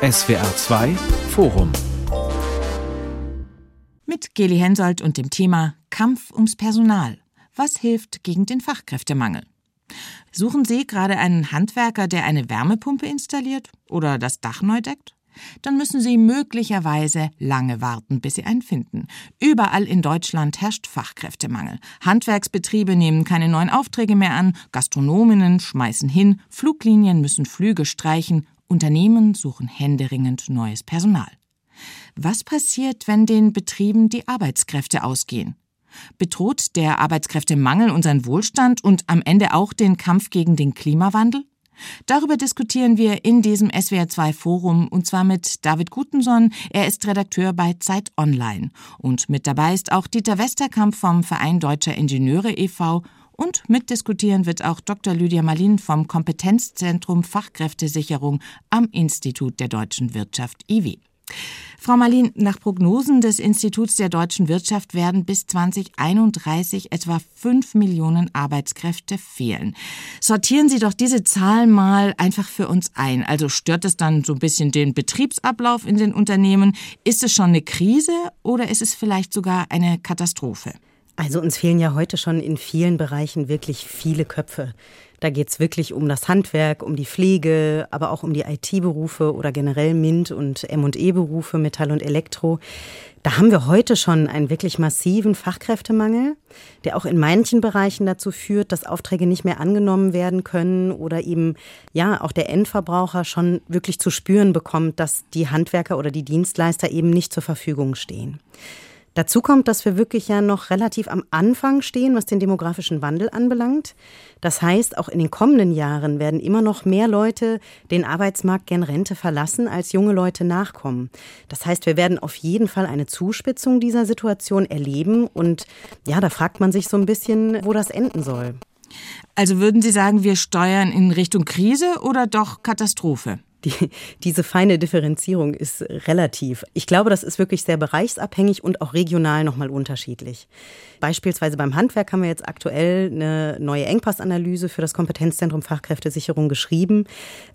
SWR 2 Forum mit Geli Hensoldt und dem Thema Kampf ums Personal. Was hilft gegen den Fachkräftemangel? Suchen Sie gerade einen Handwerker, der eine Wärmepumpe installiert oder das Dach neu deckt? Dann müssen Sie möglicherweise lange warten, bis Sie einen finden. Überall in Deutschland herrscht Fachkräftemangel. Handwerksbetriebe nehmen keine neuen Aufträge mehr an, Gastronominnen schmeißen hin, Fluglinien müssen Flüge streichen, Unternehmen suchen händeringend neues Personal. Was passiert, wenn den Betrieben die Arbeitskräfte ausgehen? Bedroht der Arbeitskräftemangel unseren Wohlstand und am Ende auch den Kampf gegen den Klimawandel? Darüber diskutieren wir in diesem SWR2 Forum und zwar mit David Gutenson. Er ist Redakteur bei Zeit Online. Und mit dabei ist auch Dieter Westerkamp vom Verein Deutscher Ingenieure e.V. Und mitdiskutieren wird auch Dr. Lydia Malin vom Kompetenzzentrum Fachkräftesicherung am Institut der deutschen Wirtschaft IW. Frau Marlin, nach Prognosen des Instituts der deutschen Wirtschaft werden bis 2031 etwa 5 Millionen Arbeitskräfte fehlen. Sortieren Sie doch diese Zahl mal einfach für uns ein. Also stört es dann so ein bisschen den Betriebsablauf in den Unternehmen? Ist es schon eine Krise oder ist es vielleicht sogar eine Katastrophe? Also uns fehlen ja heute schon in vielen Bereichen wirklich viele Köpfe. Da geht's wirklich um das Handwerk, um die Pflege, aber auch um die IT-Berufe oder generell MINT und M&E-Berufe, Metall und Elektro. Da haben wir heute schon einen wirklich massiven Fachkräftemangel, der auch in manchen Bereichen dazu führt, dass Aufträge nicht mehr angenommen werden können oder eben, ja, auch der Endverbraucher schon wirklich zu spüren bekommt, dass die Handwerker oder die Dienstleister eben nicht zur Verfügung stehen. Dazu kommt, dass wir wirklich ja noch relativ am Anfang stehen, was den demografischen Wandel anbelangt. Das heißt, auch in den kommenden Jahren werden immer noch mehr Leute den Arbeitsmarkt gern Rente verlassen, als junge Leute nachkommen. Das heißt, wir werden auf jeden Fall eine Zuspitzung dieser Situation erleben. Und ja, da fragt man sich so ein bisschen, wo das enden soll. Also würden Sie sagen, wir steuern in Richtung Krise oder doch Katastrophe? Die, diese feine Differenzierung ist relativ. Ich glaube, das ist wirklich sehr bereichsabhängig und auch regional nochmal unterschiedlich. Beispielsweise beim Handwerk haben wir jetzt aktuell eine neue Engpassanalyse für das Kompetenzzentrum Fachkräftesicherung geschrieben,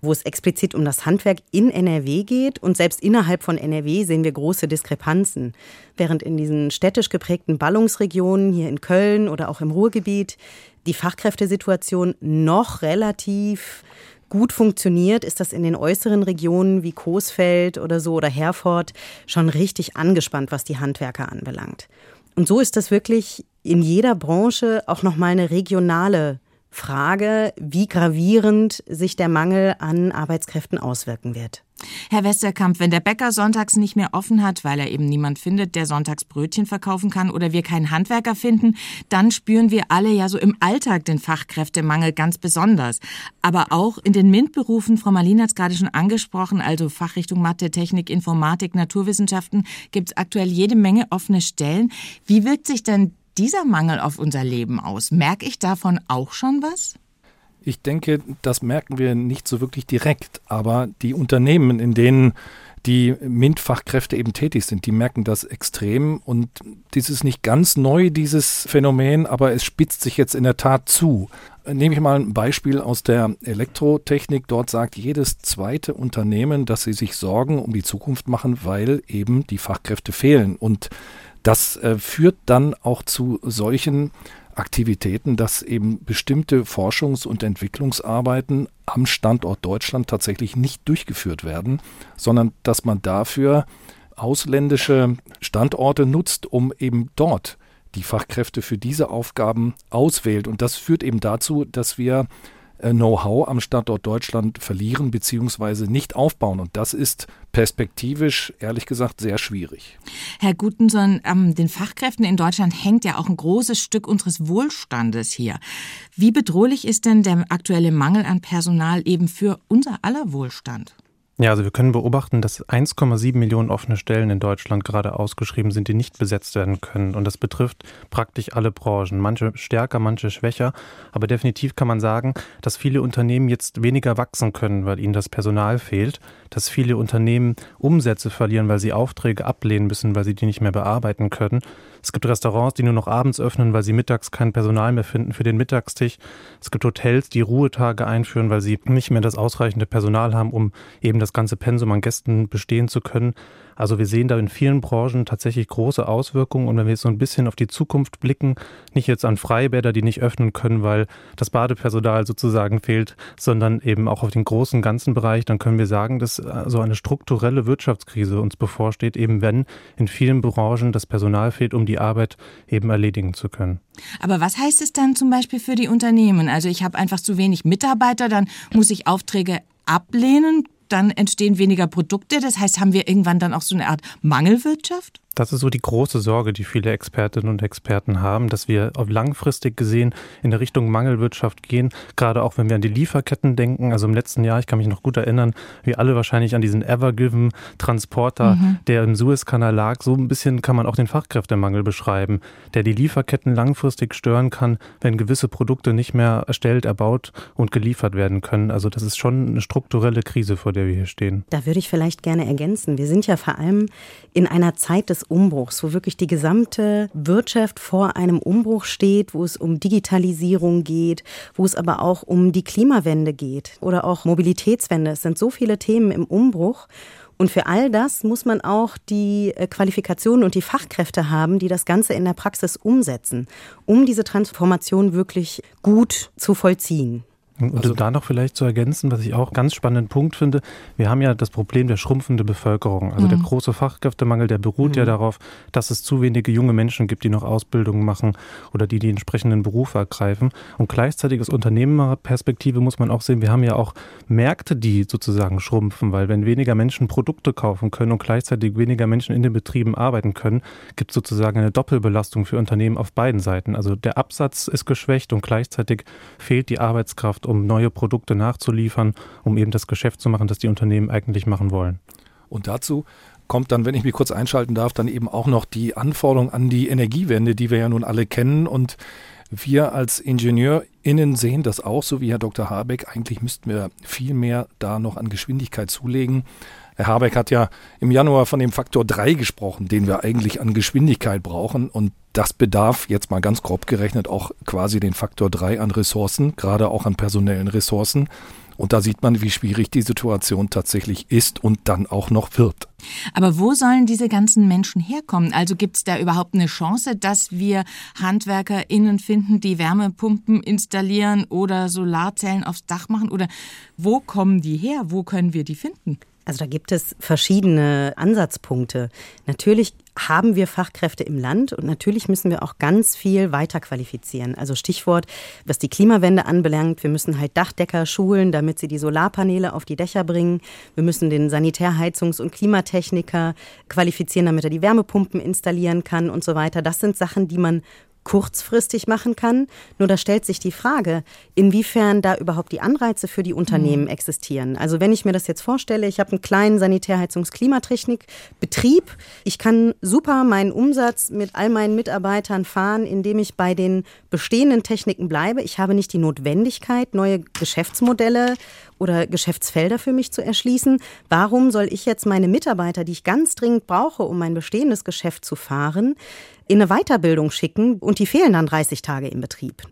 wo es explizit um das Handwerk in NRW geht. Und selbst innerhalb von NRW sehen wir große Diskrepanzen. Während in diesen städtisch geprägten Ballungsregionen hier in Köln oder auch im Ruhrgebiet die Fachkräftesituation noch relativ gut funktioniert, ist das in den äußeren Regionen wie Coesfeld oder so oder Herford schon richtig angespannt, was die Handwerker anbelangt. Und so ist das wirklich in jeder Branche auch nochmal eine regionale Frage, wie gravierend sich der Mangel an Arbeitskräften auswirken wird. Herr Westerkamp, wenn der Bäcker sonntags nicht mehr offen hat, weil er eben niemand findet, der sonntags Brötchen verkaufen kann oder wir keinen Handwerker finden, dann spüren wir alle ja so im Alltag den Fachkräftemangel ganz besonders. Aber auch in den MINT-Berufen, Frau Marlin hat es gerade schon angesprochen, also Fachrichtung Mathe, Technik, Informatik, Naturwissenschaften, gibt es aktuell jede Menge offene Stellen. Wie wirkt sich denn dieser Mangel auf unser Leben aus? Merke ich davon auch schon was? Ich denke, das merken wir nicht so wirklich direkt, aber die Unternehmen, in denen die MINT-Fachkräfte eben tätig sind, die merken das extrem und dies ist nicht ganz neu, dieses Phänomen, aber es spitzt sich jetzt in der Tat zu. Nehme ich mal ein Beispiel aus der Elektrotechnik. Dort sagt jedes zweite Unternehmen, dass sie sich Sorgen um die Zukunft machen, weil eben die Fachkräfte fehlen. Und das äh, führt dann auch zu solchen Aktivitäten, dass eben bestimmte Forschungs- und Entwicklungsarbeiten am Standort Deutschland tatsächlich nicht durchgeführt werden, sondern dass man dafür ausländische Standorte nutzt, um eben dort die Fachkräfte für diese Aufgaben auswählt. Und das führt eben dazu, dass wir Know-how am Standort Deutschland verlieren bzw. nicht aufbauen. Und das ist perspektivisch, ehrlich gesagt, sehr schwierig. Herr Gutenson, ähm, den Fachkräften in Deutschland hängt ja auch ein großes Stück unseres Wohlstandes hier. Wie bedrohlich ist denn der aktuelle Mangel an Personal eben für unser aller Wohlstand? Ja, also wir können beobachten, dass 1,7 Millionen offene Stellen in Deutschland gerade ausgeschrieben sind, die nicht besetzt werden können. Und das betrifft praktisch alle Branchen. Manche stärker, manche schwächer. Aber definitiv kann man sagen, dass viele Unternehmen jetzt weniger wachsen können, weil ihnen das Personal fehlt. Dass viele Unternehmen Umsätze verlieren, weil sie Aufträge ablehnen müssen, weil sie die nicht mehr bearbeiten können. Es gibt Restaurants, die nur noch abends öffnen, weil sie mittags kein Personal mehr finden für den Mittagstisch. Es gibt Hotels, die Ruhetage einführen, weil sie nicht mehr das ausreichende Personal haben, um eben das ganze Pensum an Gästen bestehen zu können. Also wir sehen da in vielen Branchen tatsächlich große Auswirkungen. Und wenn wir jetzt so ein bisschen auf die Zukunft blicken, nicht jetzt an Freibäder, die nicht öffnen können, weil das Badepersonal sozusagen fehlt, sondern eben auch auf den großen ganzen Bereich, dann können wir sagen, dass äh, so eine strukturelle Wirtschaftskrise uns bevorsteht, eben wenn in vielen Branchen das Personal fehlt, um die Arbeit eben erledigen zu können. Aber was heißt es dann zum Beispiel für die Unternehmen? Also ich habe einfach zu wenig Mitarbeiter, dann muss ich Aufträge ablehnen dann entstehen weniger Produkte. Das heißt, haben wir irgendwann dann auch so eine Art Mangelwirtschaft? Das ist so die große Sorge, die viele Expertinnen und Experten haben, dass wir auf langfristig gesehen in der Richtung Mangelwirtschaft gehen. Gerade auch wenn wir an die Lieferketten denken. Also im letzten Jahr, ich kann mich noch gut erinnern, wir alle wahrscheinlich an diesen Evergiven Transporter, mhm. der im Suezkanal lag. So ein bisschen kann man auch den Fachkräftemangel beschreiben, der die Lieferketten langfristig stören kann, wenn gewisse Produkte nicht mehr erstellt, erbaut und geliefert werden können. Also das ist schon eine strukturelle Krise, vor der wir hier stehen. Da würde ich vielleicht gerne ergänzen. Wir sind ja vor allem in einer Zeit des Umbruchs, wo wirklich die gesamte Wirtschaft vor einem Umbruch steht, wo es um Digitalisierung geht, wo es aber auch um die Klimawende geht oder auch Mobilitätswende. Es sind so viele Themen im Umbruch. Und für all das muss man auch die äh, Qualifikationen und die Fachkräfte haben, die das Ganze in der Praxis umsetzen, um diese Transformation wirklich gut zu vollziehen. Und also, da noch vielleicht zu ergänzen, was ich auch ganz spannenden Punkt finde, wir haben ja das Problem der schrumpfende Bevölkerung. Also mhm. der große Fachkräftemangel, der beruht mhm. ja darauf, dass es zu wenige junge Menschen gibt, die noch Ausbildungen machen oder die die entsprechenden Berufe ergreifen. Und gleichzeitig aus Unternehmerperspektive muss man auch sehen, wir haben ja auch Märkte, die sozusagen schrumpfen, weil wenn weniger Menschen Produkte kaufen können und gleichzeitig weniger Menschen in den Betrieben arbeiten können, gibt es sozusagen eine Doppelbelastung für Unternehmen auf beiden Seiten. Also der Absatz ist geschwächt und gleichzeitig fehlt die Arbeitskraft um neue Produkte nachzuliefern, um eben das Geschäft zu machen, das die Unternehmen eigentlich machen wollen. Und dazu kommt dann, wenn ich mich kurz einschalten darf, dann eben auch noch die Anforderung an die Energiewende, die wir ja nun alle kennen. Und wir als IngenieurInnen sehen das auch, so wie Herr Dr. Habeck. Eigentlich müssten wir viel mehr da noch an Geschwindigkeit zulegen. Herr Habeck hat ja im Januar von dem Faktor 3 gesprochen, den wir eigentlich an Geschwindigkeit brauchen. Und das bedarf jetzt mal ganz grob gerechnet auch quasi den Faktor 3 an Ressourcen, gerade auch an personellen Ressourcen. Und da sieht man, wie schwierig die Situation tatsächlich ist und dann auch noch wird. Aber wo sollen diese ganzen Menschen herkommen? Also gibt es da überhaupt eine Chance, dass wir HandwerkerInnen finden, die Wärmepumpen installieren oder Solarzellen aufs Dach machen? Oder wo kommen die her? Wo können wir die finden? Also da gibt es verschiedene Ansatzpunkte. Natürlich haben wir Fachkräfte im Land und natürlich müssen wir auch ganz viel weiter qualifizieren. Also Stichwort, was die Klimawende anbelangt, wir müssen halt Dachdecker schulen, damit sie die Solarpaneele auf die Dächer bringen. Wir müssen den Sanitärheizungs- und Klimatechniker qualifizieren, damit er die Wärmepumpen installieren kann und so weiter. Das sind Sachen, die man kurzfristig machen kann. Nur da stellt sich die Frage, inwiefern da überhaupt die Anreize für die Unternehmen mhm. existieren. Also wenn ich mir das jetzt vorstelle, ich habe einen kleinen Sanitärheizungs-Klimatechnik-Betrieb. Ich kann super meinen Umsatz mit all meinen Mitarbeitern fahren, indem ich bei den bestehenden Techniken bleibe. Ich habe nicht die Notwendigkeit, neue Geschäftsmodelle oder Geschäftsfelder für mich zu erschließen. Warum soll ich jetzt meine Mitarbeiter, die ich ganz dringend brauche, um mein bestehendes Geschäft zu fahren, in eine Weiterbildung schicken und die fehlen dann 30 Tage im Betrieb?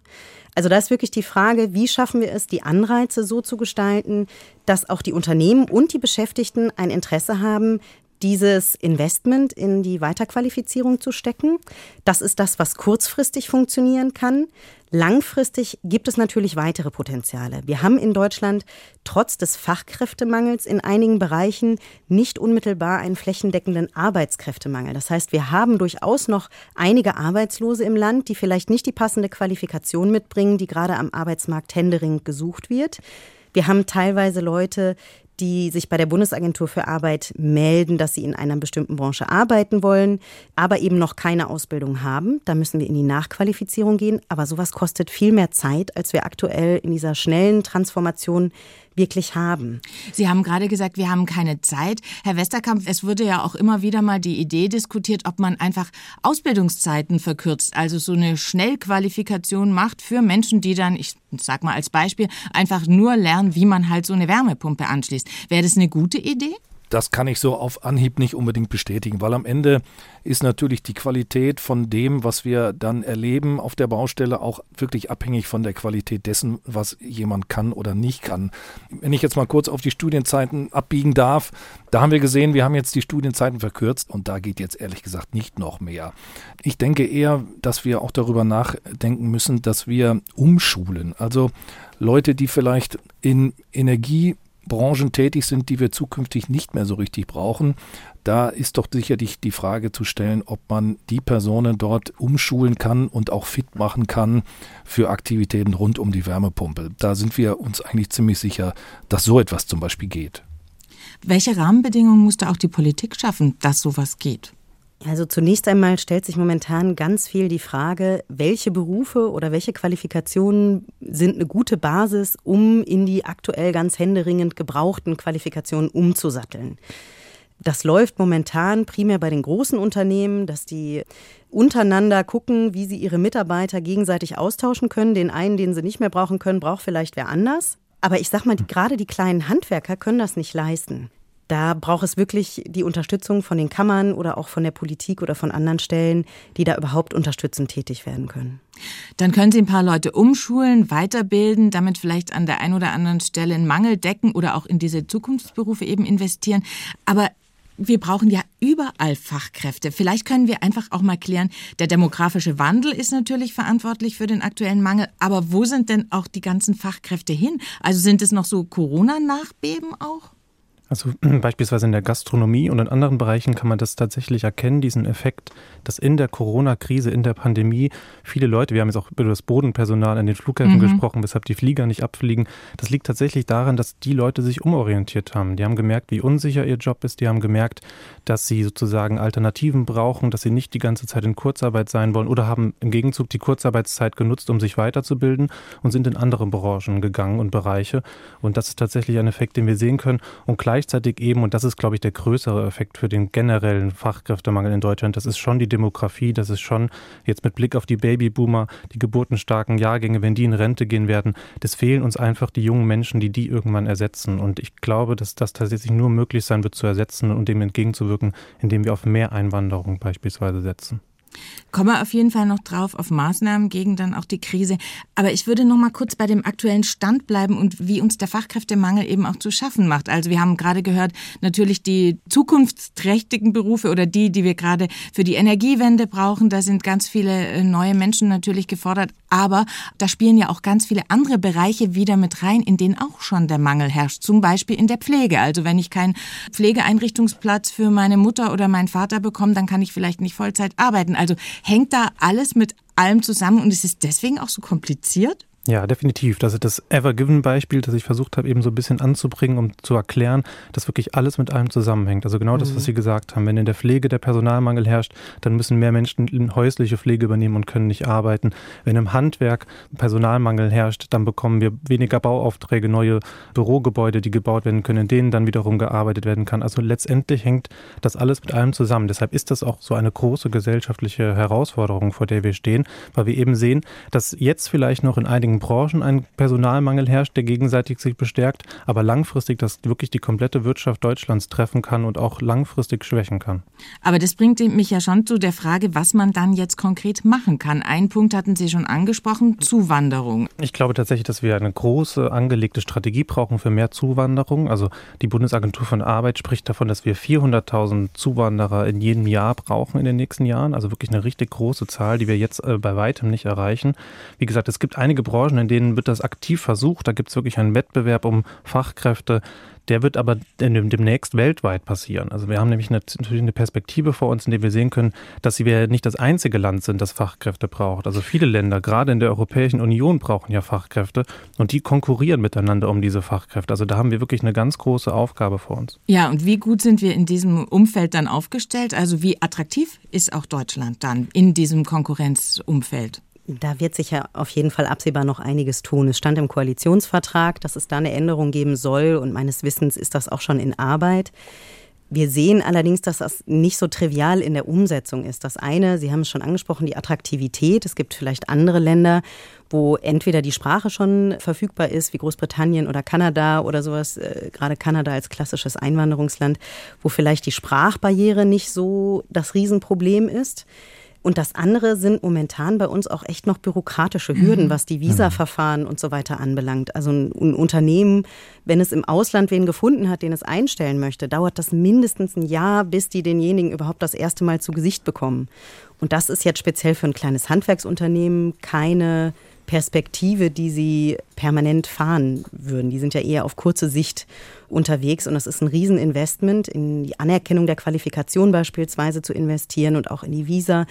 Also da ist wirklich die Frage, wie schaffen wir es, die Anreize so zu gestalten, dass auch die Unternehmen und die Beschäftigten ein Interesse haben, dieses Investment in die Weiterqualifizierung zu stecken. Das ist das, was kurzfristig funktionieren kann. Langfristig gibt es natürlich weitere Potenziale. Wir haben in Deutschland trotz des Fachkräftemangels in einigen Bereichen nicht unmittelbar einen flächendeckenden Arbeitskräftemangel. Das heißt, wir haben durchaus noch einige Arbeitslose im Land, die vielleicht nicht die passende Qualifikation mitbringen, die gerade am Arbeitsmarkt händeringend gesucht wird. Wir haben teilweise Leute, die sich bei der Bundesagentur für Arbeit melden, dass sie in einer bestimmten Branche arbeiten wollen, aber eben noch keine Ausbildung haben. Da müssen wir in die Nachqualifizierung gehen. Aber sowas kostet viel mehr Zeit, als wir aktuell in dieser schnellen Transformation wirklich haben. Sie haben gerade gesagt, wir haben keine Zeit. Herr Westerkamp, es wurde ja auch immer wieder mal die Idee diskutiert, ob man einfach Ausbildungszeiten verkürzt, also so eine Schnellqualifikation macht für Menschen, die dann, ich sag mal als Beispiel, einfach nur lernen, wie man halt so eine Wärmepumpe anschließt. Wäre das eine gute Idee? Das kann ich so auf Anhieb nicht unbedingt bestätigen, weil am Ende ist natürlich die Qualität von dem, was wir dann erleben auf der Baustelle, auch wirklich abhängig von der Qualität dessen, was jemand kann oder nicht kann. Wenn ich jetzt mal kurz auf die Studienzeiten abbiegen darf, da haben wir gesehen, wir haben jetzt die Studienzeiten verkürzt und da geht jetzt ehrlich gesagt nicht noch mehr. Ich denke eher, dass wir auch darüber nachdenken müssen, dass wir umschulen. Also Leute, die vielleicht in Energie Branchen tätig sind, die wir zukünftig nicht mehr so richtig brauchen. Da ist doch sicherlich die Frage zu stellen, ob man die Personen dort umschulen kann und auch fit machen kann für Aktivitäten rund um die Wärmepumpe. Da sind wir uns eigentlich ziemlich sicher, dass so etwas zum Beispiel geht. Welche Rahmenbedingungen musste auch die Politik schaffen, dass sowas geht? Also zunächst einmal stellt sich momentan ganz viel die Frage, welche Berufe oder welche Qualifikationen sind eine gute Basis, um in die aktuell ganz händeringend gebrauchten Qualifikationen umzusatteln. Das läuft momentan primär bei den großen Unternehmen, dass die untereinander gucken, wie sie ihre Mitarbeiter gegenseitig austauschen können. Den einen, den sie nicht mehr brauchen können, braucht vielleicht wer anders. Aber ich sag mal, die, gerade die kleinen Handwerker können das nicht leisten. Da braucht es wirklich die Unterstützung von den Kammern oder auch von der Politik oder von anderen Stellen, die da überhaupt unterstützend tätig werden können. Dann können Sie ein paar Leute umschulen, weiterbilden, damit vielleicht an der einen oder anderen Stelle einen Mangel decken oder auch in diese Zukunftsberufe eben investieren. Aber wir brauchen ja überall Fachkräfte. Vielleicht können wir einfach auch mal klären, der demografische Wandel ist natürlich verantwortlich für den aktuellen Mangel, aber wo sind denn auch die ganzen Fachkräfte hin? Also sind es noch so Corona-Nachbeben auch? Also beispielsweise in der Gastronomie und in anderen Bereichen kann man das tatsächlich erkennen, diesen Effekt, dass in der Corona-Krise, in der Pandemie viele Leute, wir haben jetzt auch über das Bodenpersonal an den Flughäfen mhm. gesprochen, weshalb die Flieger nicht abfliegen. Das liegt tatsächlich daran, dass die Leute sich umorientiert haben. Die haben gemerkt, wie unsicher ihr Job ist. Die haben gemerkt, dass sie sozusagen Alternativen brauchen, dass sie nicht die ganze Zeit in Kurzarbeit sein wollen oder haben im Gegenzug die Kurzarbeitszeit genutzt, um sich weiterzubilden und sind in andere Branchen gegangen und Bereiche. Und das ist tatsächlich ein Effekt, den wir sehen können. Und gleich gleichzeitig eben, und das ist, glaube ich, der größere Effekt für den generellen Fachkräftemangel in Deutschland, das ist schon die Demografie, das ist schon jetzt mit Blick auf die Babyboomer, die geburtenstarken Jahrgänge, wenn die in Rente gehen werden, das fehlen uns einfach die jungen Menschen, die die irgendwann ersetzen. Und ich glaube, dass das tatsächlich nur möglich sein wird zu ersetzen und dem entgegenzuwirken, indem wir auf mehr Einwanderung beispielsweise setzen. Komme auf jeden Fall noch drauf auf Maßnahmen gegen dann auch die Krise. Aber ich würde noch mal kurz bei dem aktuellen Stand bleiben und wie uns der Fachkräftemangel eben auch zu schaffen macht. Also wir haben gerade gehört, natürlich die zukunftsträchtigen Berufe oder die, die wir gerade für die Energiewende brauchen. Da sind ganz viele äh, neue Menschen natürlich gefordert. Aber da spielen ja auch ganz viele andere Bereiche wieder mit rein, in denen auch schon der Mangel herrscht. Zum Beispiel in der Pflege. Also wenn ich keinen Pflegeeinrichtungsplatz für meine Mutter oder meinen Vater bekomme, dann kann ich vielleicht nicht Vollzeit arbeiten. Also hängt da alles mit allem zusammen und es ist deswegen auch so kompliziert? Ja, definitiv. Das ist das Ever-Given-Beispiel, das ich versucht habe, eben so ein bisschen anzubringen, um zu erklären, dass wirklich alles mit allem zusammenhängt. Also genau mhm. das, was mhm. Sie gesagt haben. Wenn in der Pflege der Personalmangel herrscht, dann müssen mehr Menschen häusliche Pflege übernehmen und können nicht arbeiten. Wenn im Handwerk Personalmangel herrscht, dann bekommen wir weniger Bauaufträge, neue Bürogebäude, die gebaut werden können, in denen dann wiederum gearbeitet werden kann. Also letztendlich hängt das alles mit allem zusammen. Deshalb ist das auch so eine große gesellschaftliche Herausforderung, vor der wir stehen, weil wir eben sehen, dass jetzt vielleicht noch in einigen einigen Branchen ein Personalmangel herrscht, der gegenseitig sich bestärkt, aber langfristig das wirklich die komplette Wirtschaft Deutschlands treffen kann und auch langfristig schwächen kann. Aber das bringt mich ja schon zu der Frage, was man dann jetzt konkret machen kann. Einen Punkt hatten Sie schon angesprochen, Zuwanderung. Ich glaube tatsächlich, dass wir eine große angelegte Strategie brauchen für mehr Zuwanderung. Also die Bundesagentur von Arbeit spricht davon, dass wir 400.000 Zuwanderer in jedem Jahr brauchen in den nächsten Jahren. Also wirklich eine richtig große Zahl, die wir jetzt äh, bei weitem nicht erreichen. Wie gesagt, es gibt einige Branchen, Branchen, in denen wird das aktiv versucht. Da gibt es wirklich einen Wettbewerb um Fachkräfte. Der wird aber demnächst weltweit passieren. Also wir haben nämlich natürlich eine Perspektive vor uns, in der wir sehen können, dass wir nicht das einzige Land sind, das Fachkräfte braucht. Also viele Länder, gerade in der Europäischen Union, brauchen ja Fachkräfte und die konkurrieren miteinander um diese Fachkräfte. Also da haben wir wirklich eine ganz große Aufgabe vor uns. Ja, und wie gut sind wir in diesem Umfeld dann aufgestellt? Also wie attraktiv ist auch Deutschland dann in diesem Konkurrenzumfeld? Da wird sich ja auf jeden Fall absehbar noch einiges tun. Es stand im Koalitionsvertrag, dass es da eine Änderung geben soll und meines Wissens ist das auch schon in Arbeit. Wir sehen allerdings, dass das nicht so trivial in der Umsetzung ist. Das eine, Sie haben es schon angesprochen, die Attraktivität. Es gibt vielleicht andere Länder, wo entweder die Sprache schon verfügbar ist, wie Großbritannien oder Kanada oder sowas, äh, gerade Kanada als klassisches Einwanderungsland, wo vielleicht die Sprachbarriere nicht so das Riesenproblem ist. Und das andere sind momentan bei uns auch echt noch bürokratische Hürden, mhm. was die Visa-Verfahren und so weiter anbelangt. Also ein, ein, Unternehmen, wenn es im Ausland wen gefunden hat, den es einstellen möchte, dauert das mindestens ein Jahr, bis die denjenigen überhaupt das erste Mal zu Gesicht bekommen. Und das ist jetzt speziell für ein kleines Handwerksunternehmen keine Perspektive, die sie permanent fahren würden. Die sind ja eher auf kurze Sicht unterwegs und das ist ein Rieseninvestment in die Anerkennung der Qualifikation beispielsweise zu investieren und auch in die Visa.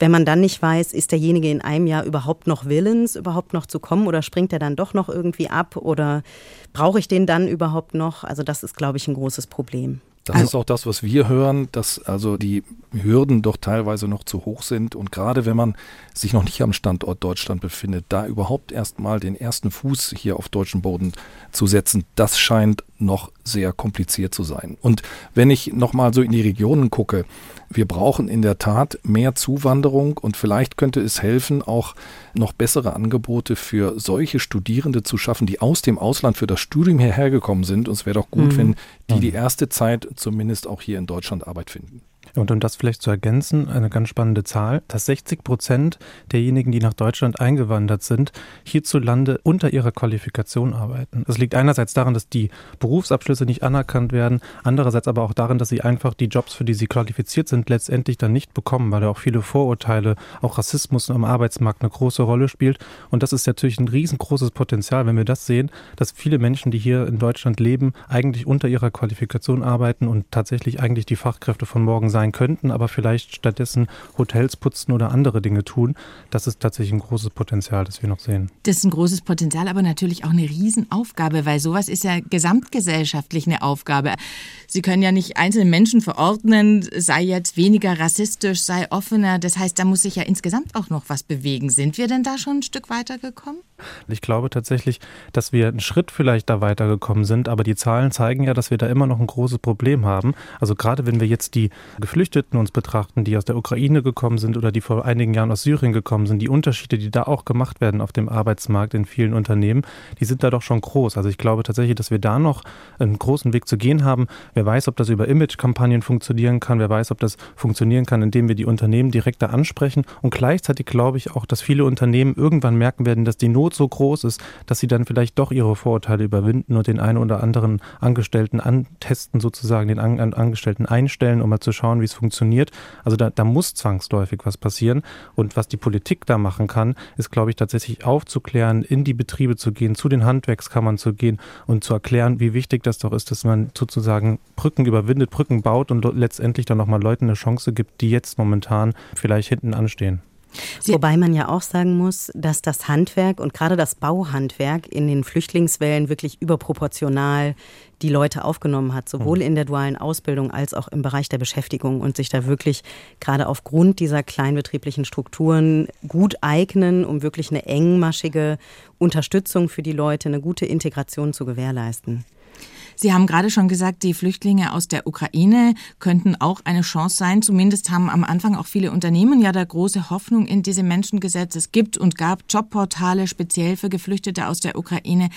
Wenn man dann nicht weiß, ist derjenige in einem Jahr überhaupt noch willens, überhaupt noch zu kommen oder springt er dann doch noch irgendwie ab oder brauche ich den dann überhaupt noch? Also das ist, glaube ich, ein großes Problem. Das also, ist auch das, was wir hören, dass also die Hürden doch teilweise noch zu hoch sind. Und gerade wenn man sich noch nicht am Standort Deutschland befindet, da überhaupt erstmal den ersten Fuß hier auf deutschem Boden zu setzen, das scheint noch sehr kompliziert zu sein. Und wenn ich nochmal so in die Regionen gucke, wir brauchen in der Tat mehr Zuwanderung und vielleicht könnte es helfen, auch noch bessere Angebote für solche Studierende zu schaffen, die aus dem Ausland für das Studium hierher gekommen sind. Und es wäre doch gut, mhm. wenn die die erste Zeit zumindest auch hier in Deutschland Arbeit finden. Und um das vielleicht zu ergänzen, eine ganz spannende Zahl, dass 60 Prozent derjenigen, die nach Deutschland eingewandert sind, hierzulande unter ihrer Qualifikation arbeiten. Das liegt einerseits daran, dass die Berufsabschlüsse nicht anerkannt werden, andererseits aber auch darin, dass sie einfach die Jobs, für die sie qualifiziert sind, letztendlich dann nicht bekommen, weil da auch viele Vorurteile, auch Rassismus am Arbeitsmarkt eine große Rolle spielt. Und das ist natürlich ein riesengroßes Potenzial, wenn wir das sehen, dass viele Menschen, die hier in Deutschland leben, eigentlich unter ihrer Qualifikation arbeiten und tatsächlich eigentlich die Fachkräfte von morgen sein sein könnten, aber vielleicht stattdessen Hotels putzen oder andere Dinge tun. Das ist tatsächlich ein großes Potenzial, das wir noch sehen. Das ist ein großes Potenzial, aber natürlich auch eine Riesenaufgabe, weil sowas ist ja gesamtgesellschaftlich eine Aufgabe. Sie können ja nicht einzelne Menschen verordnen, sei jetzt weniger rassistisch, sei offener. Das heißt, da muss sich ja insgesamt auch noch was bewegen. Sind wir denn da schon ein Stück weitergekommen? Ich glaube tatsächlich, dass wir einen Schritt vielleicht da weitergekommen sind, aber die Zahlen zeigen ja, dass wir da immer noch ein großes Problem haben. Also gerade wenn wir jetzt die Geflüchteten uns betrachten, die aus der Ukraine gekommen sind oder die vor einigen Jahren aus Syrien gekommen sind, die Unterschiede, die da auch gemacht werden auf dem Arbeitsmarkt in vielen Unternehmen, die sind da doch schon groß. Also ich glaube tatsächlich, dass wir da noch einen großen Weg zu gehen haben. Wer weiß, ob das über Image-Kampagnen funktionieren kann, wer weiß, ob das funktionieren kann, indem wir die Unternehmen direkter ansprechen. Und gleichzeitig glaube ich auch, dass viele Unternehmen irgendwann merken werden, dass die Not so groß ist, dass sie dann vielleicht doch ihre Vorurteile überwinden und den einen oder anderen Angestellten antesten, sozusagen den An Angestellten einstellen, um mal zu schauen, wie es funktioniert. Also da, da muss zwangsläufig was passieren. Und was die Politik da machen kann, ist, glaube ich, tatsächlich aufzuklären, in die Betriebe zu gehen, zu den Handwerkskammern zu gehen und zu erklären, wie wichtig das doch ist, dass man sozusagen Brücken überwindet, Brücken baut und letztendlich dann nochmal Leuten eine Chance gibt, die jetzt momentan vielleicht hinten anstehen. Sie Wobei man ja auch sagen muss, dass das Handwerk und gerade das Bauhandwerk in den Flüchtlingswellen wirklich überproportional die Leute aufgenommen hat, sowohl mhm. in der dualen Ausbildung als auch im Bereich der Beschäftigung und sich da wirklich gerade aufgrund dieser kleinbetrieblichen Strukturen gut eignen, um wirklich eine engmaschige Unterstützung für die Leute, eine gute Integration zu gewährleisten. Sie haben gerade schon gesagt, die Flüchtlinge aus der Ukraine könnten auch eine Chance sein. Zumindest haben am Anfang auch viele Unternehmen ja da große Hoffnung in diese Menschen gesetzt. Es gibt und gab Jobportale speziell für Geflüchtete aus der Ukraine.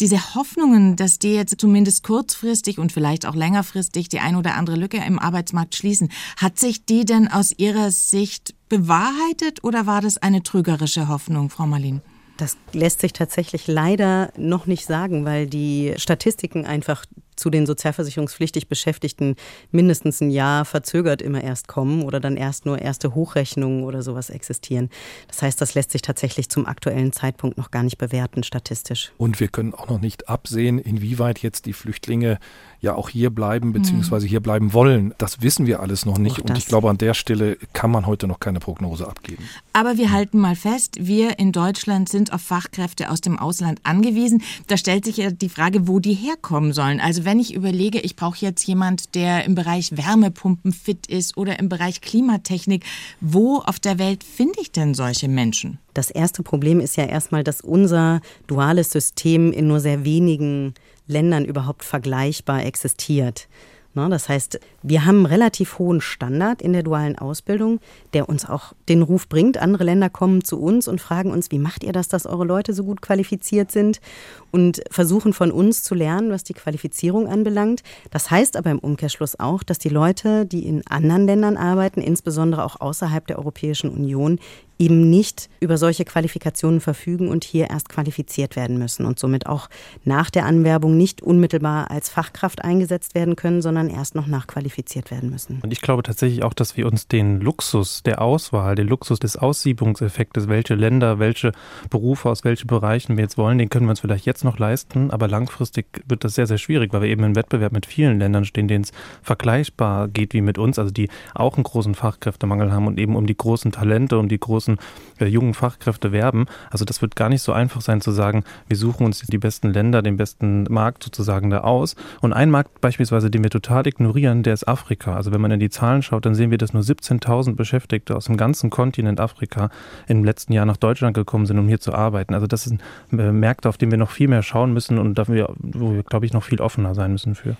Diese Hoffnungen, dass die jetzt zumindest kurzfristig und vielleicht auch längerfristig die ein oder andere Lücke im Arbeitsmarkt schließen, hat sich die denn aus Ihrer Sicht bewahrheitet oder war das eine trügerische Hoffnung, Frau Marlin? Das lässt sich tatsächlich leider noch nicht sagen, weil die Statistiken einfach zu den sozialversicherungspflichtig Beschäftigten mindestens ein Jahr verzögert immer erst kommen oder dann erst nur erste Hochrechnungen oder sowas existieren. Das heißt, das lässt sich tatsächlich zum aktuellen Zeitpunkt noch gar nicht bewerten statistisch. Und wir können auch noch nicht absehen, inwieweit jetzt die Flüchtlinge ja auch hier bleiben bzw. hier bleiben wollen. Das wissen wir alles noch nicht und ich glaube, an der Stelle kann man heute noch keine Prognose abgeben. Aber wir halten mal fest, wir in Deutschland sind auf Fachkräfte aus dem Ausland angewiesen. Da stellt sich ja die Frage, wo die herkommen sollen. Also wenn ich überlege, ich brauche jetzt jemand, der im Bereich Wärmepumpen fit ist oder im Bereich Klimatechnik, wo auf der Welt finde ich denn solche Menschen? Das erste Problem ist ja erstmal, dass unser duales System in nur sehr wenigen Ländern überhaupt vergleichbar existiert. Das heißt, wir haben einen relativ hohen Standard in der dualen Ausbildung, der uns auch den Ruf bringt. Andere Länder kommen zu uns und fragen uns, wie macht ihr das, dass eure Leute so gut qualifiziert sind und versuchen von uns zu lernen, was die Qualifizierung anbelangt. Das heißt aber im Umkehrschluss auch, dass die Leute, die in anderen Ländern arbeiten, insbesondere auch außerhalb der Europäischen Union, eben nicht über solche Qualifikationen verfügen und hier erst qualifiziert werden müssen und somit auch nach der Anwerbung nicht unmittelbar als Fachkraft eingesetzt werden können, sondern erst noch nachqualifiziert werden müssen. Und ich glaube tatsächlich auch, dass wir uns den Luxus der Auswahl, den Luxus des Aussiebungseffektes, welche Länder, welche Berufe aus welchen Bereichen wir jetzt wollen, den können wir uns vielleicht jetzt noch leisten, aber langfristig wird das sehr, sehr schwierig, weil wir eben im Wettbewerb mit vielen Ländern stehen, denen es vergleichbar geht wie mit uns, also die auch einen großen Fachkräftemangel haben und eben um die großen Talente, um die großen großen äh, jungen Fachkräfte werben. Also das wird gar nicht so einfach sein zu sagen, wir suchen uns die besten Länder, den besten Markt sozusagen da aus. Und ein Markt beispielsweise, den wir total ignorieren, der ist Afrika. Also wenn man in die Zahlen schaut, dann sehen wir, dass nur 17.000 Beschäftigte aus dem ganzen Kontinent Afrika im letzten Jahr nach Deutschland gekommen sind, um hier zu arbeiten. Also das sind äh, Märkte, auf die wir noch viel mehr schauen müssen und dafür, wo wir, glaube ich, noch viel offener sein müssen für.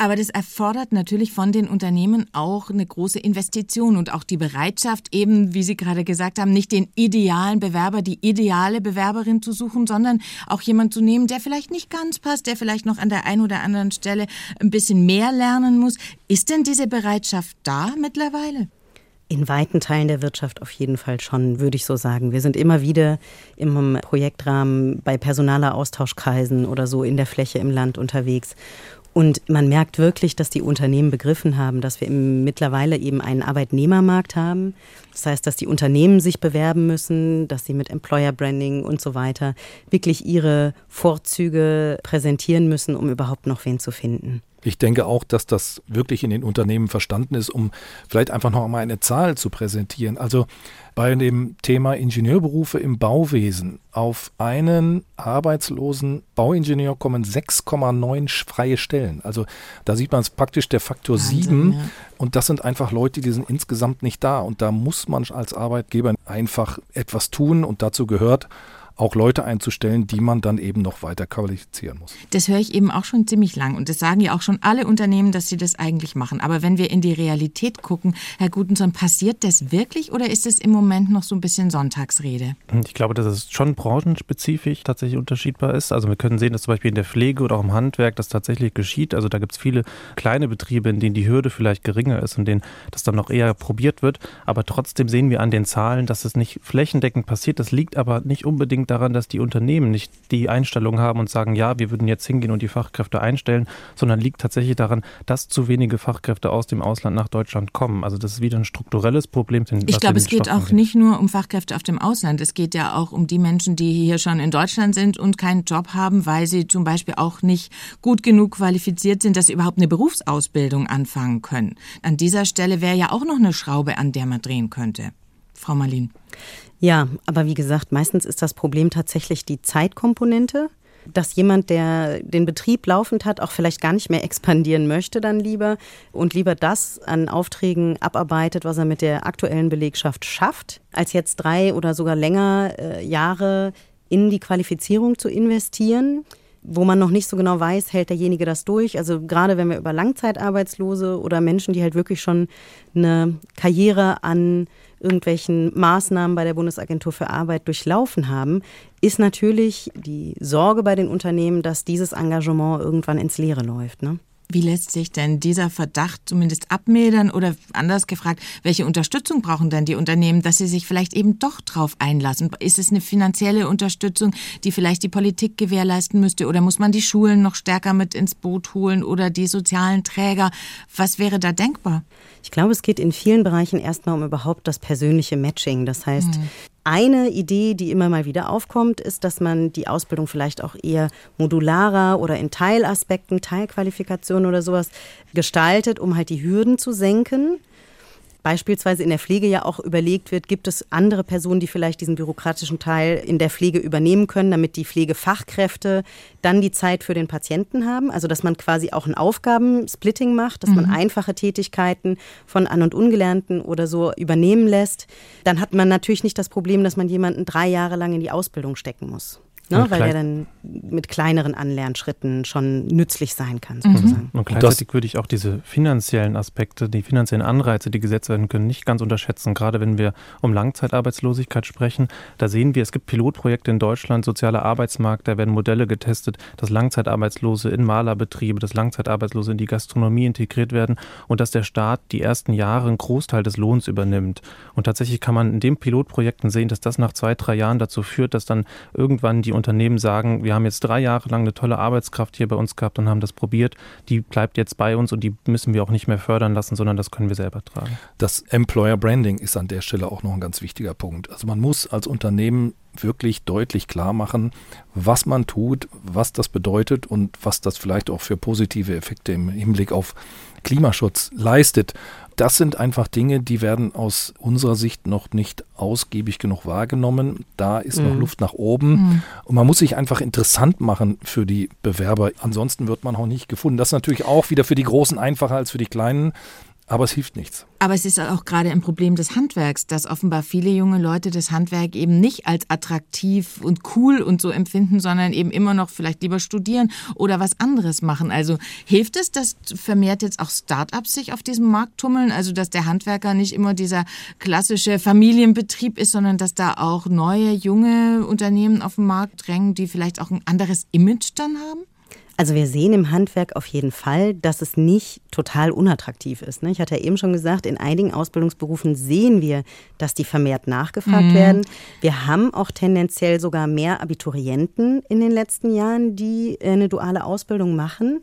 Aber das erfordert natürlich von den Unternehmen auch eine große Investition und auch die Bereitschaft, eben, wie Sie gerade gesagt haben, nicht den idealen Bewerber, die ideale Bewerberin zu suchen, sondern auch jemand zu nehmen, der vielleicht nicht ganz passt, der vielleicht noch an der einen oder anderen Stelle ein bisschen mehr lernen muss. Ist denn diese Bereitschaft da mittlerweile? In weiten Teilen der Wirtschaft auf jeden Fall schon, würde ich so sagen. Wir sind immer wieder im Projektrahmen bei personaler Austauschkreisen oder so in der Fläche im Land unterwegs. Und man merkt wirklich, dass die Unternehmen begriffen haben, dass wir mittlerweile eben einen Arbeitnehmermarkt haben. Das heißt, dass die Unternehmen sich bewerben müssen, dass sie mit Employer Branding und so weiter wirklich ihre Vorzüge präsentieren müssen, um überhaupt noch wen zu finden. Ich denke auch, dass das wirklich in den Unternehmen verstanden ist, um vielleicht einfach noch einmal eine Zahl zu präsentieren. Also bei dem Thema Ingenieurberufe im Bauwesen auf einen arbeitslosen Bauingenieur kommen 6,9 freie Stellen. Also da sieht man es praktisch der Faktor Wahnsinn, 7 ja. und das sind einfach Leute, die sind insgesamt nicht da und da muss man als Arbeitgeber einfach etwas tun und dazu gehört auch Leute einzustellen, die man dann eben noch weiter qualifizieren muss. Das höre ich eben auch schon ziemlich lang und das sagen ja auch schon alle Unternehmen, dass sie das eigentlich machen. Aber wenn wir in die Realität gucken, Herr Gutenson, passiert das wirklich oder ist es im Moment noch so ein bisschen Sonntagsrede? Ich glaube, dass es schon branchenspezifisch tatsächlich unterschiedbar ist. Also wir können sehen, dass zum Beispiel in der Pflege oder auch im Handwerk das tatsächlich geschieht. Also da gibt es viele kleine Betriebe, in denen die Hürde vielleicht geringer ist und denen das dann noch eher probiert wird. Aber trotzdem sehen wir an den Zahlen, dass es nicht flächendeckend passiert. Das liegt aber nicht unbedingt daran, dass die Unternehmen nicht die Einstellung haben und sagen, ja, wir würden jetzt hingehen und die Fachkräfte einstellen, sondern liegt tatsächlich daran, dass zu wenige Fachkräfte aus dem Ausland nach Deutschland kommen. Also das ist wieder ein strukturelles Problem. Ich glaube, es geht auch nicht nur um Fachkräfte auf dem Ausland. Es geht ja auch um die Menschen, die hier schon in Deutschland sind und keinen Job haben, weil sie zum Beispiel auch nicht gut genug qualifiziert sind, dass sie überhaupt eine Berufsausbildung anfangen können. An dieser Stelle wäre ja auch noch eine Schraube, an der man drehen könnte. Frau Marlin. Ja, aber wie gesagt, meistens ist das Problem tatsächlich die Zeitkomponente dass jemand, der den Betrieb laufend hat, auch vielleicht gar nicht mehr expandieren möchte dann lieber und lieber das an Aufträgen abarbeitet, was er mit der aktuellen Belegschaft schafft, als jetzt drei oder sogar länger äh, Jahre in die Qualifizierung zu investieren wo man noch nicht so genau weiß, hält derjenige das durch. Also gerade wenn wir über Langzeitarbeitslose oder Menschen, die halt wirklich schon eine Karriere an irgendwelchen Maßnahmen bei der Bundesagentur für Arbeit durchlaufen haben, ist natürlich die Sorge bei den Unternehmen, dass dieses Engagement irgendwann ins Leere läuft. Ne? Wie lässt sich denn dieser Verdacht zumindest abmildern oder anders gefragt, welche Unterstützung brauchen denn die Unternehmen, dass sie sich vielleicht eben doch drauf einlassen? Ist es eine finanzielle Unterstützung, die vielleicht die Politik gewährleisten müsste oder muss man die Schulen noch stärker mit ins Boot holen oder die sozialen Träger? Was wäre da denkbar? Ich glaube, es geht in vielen Bereichen erstmal um überhaupt das persönliche Matching. Das heißt, mhm. Eine Idee, die immer mal wieder aufkommt, ist, dass man die Ausbildung vielleicht auch eher modularer oder in Teilaspekten, Teilqualifikationen oder sowas gestaltet, um halt die Hürden zu senken beispielsweise in der Pflege ja auch überlegt wird, gibt es andere Personen, die vielleicht diesen bürokratischen Teil in der Pflege übernehmen können, damit die Pflegefachkräfte dann die Zeit für den Patienten haben. Also dass man quasi auch ein Aufgabensplitting macht, dass mhm. man einfache Tätigkeiten von An- und Ungelernten oder so übernehmen lässt. Dann hat man natürlich nicht das Problem, dass man jemanden drei Jahre lang in die Ausbildung stecken muss. Ne, weil der dann mit kleineren Anlernschritten schon nützlich sein kann, mhm. sozusagen. Mhm. Und gleichzeitig würde ich auch diese finanziellen Aspekte, die finanziellen Anreize, die gesetzt werden können, nicht ganz unterschätzen. Gerade wenn wir um Langzeitarbeitslosigkeit sprechen, da sehen wir, es gibt Pilotprojekte in Deutschland, sozialer Arbeitsmarkt, da werden Modelle getestet, dass Langzeitarbeitslose in Malerbetriebe, dass Langzeitarbeitslose in die Gastronomie integriert werden und dass der Staat die ersten Jahre einen Großteil des Lohns übernimmt. Und tatsächlich kann man in den Pilotprojekten sehen, dass das nach zwei, drei Jahren dazu führt, dass dann irgendwann die Unternehmen sagen, wir haben jetzt drei Jahre lang eine tolle Arbeitskraft hier bei uns gehabt und haben das probiert, die bleibt jetzt bei uns und die müssen wir auch nicht mehr fördern lassen, sondern das können wir selber tragen. Das Employer Branding ist an der Stelle auch noch ein ganz wichtiger Punkt. Also man muss als Unternehmen wirklich deutlich klar machen, was man tut, was das bedeutet und was das vielleicht auch für positive Effekte im Hinblick auf Klimaschutz leistet. Das sind einfach Dinge, die werden aus unserer Sicht noch nicht ausgiebig genug wahrgenommen. Da ist mhm. noch Luft nach oben. Mhm. Und man muss sich einfach interessant machen für die Bewerber. Ansonsten wird man auch nicht gefunden. Das ist natürlich auch wieder für die Großen einfacher als für die Kleinen. Aber es hilft nichts. Aber es ist auch gerade ein Problem des Handwerks, dass offenbar viele junge Leute das Handwerk eben nicht als attraktiv und cool und so empfinden, sondern eben immer noch vielleicht lieber studieren oder was anderes machen. Also hilft es, dass vermehrt jetzt auch Start-ups sich auf diesem Markt tummeln? Also dass der Handwerker nicht immer dieser klassische Familienbetrieb ist, sondern dass da auch neue, junge Unternehmen auf den Markt drängen, die vielleicht auch ein anderes Image dann haben? Also wir sehen im Handwerk auf jeden Fall, dass es nicht total unattraktiv ist. Ne? Ich hatte ja eben schon gesagt, in einigen Ausbildungsberufen sehen wir, dass die vermehrt nachgefragt mhm. werden. Wir haben auch tendenziell sogar mehr Abiturienten in den letzten Jahren, die äh, eine duale Ausbildung machen.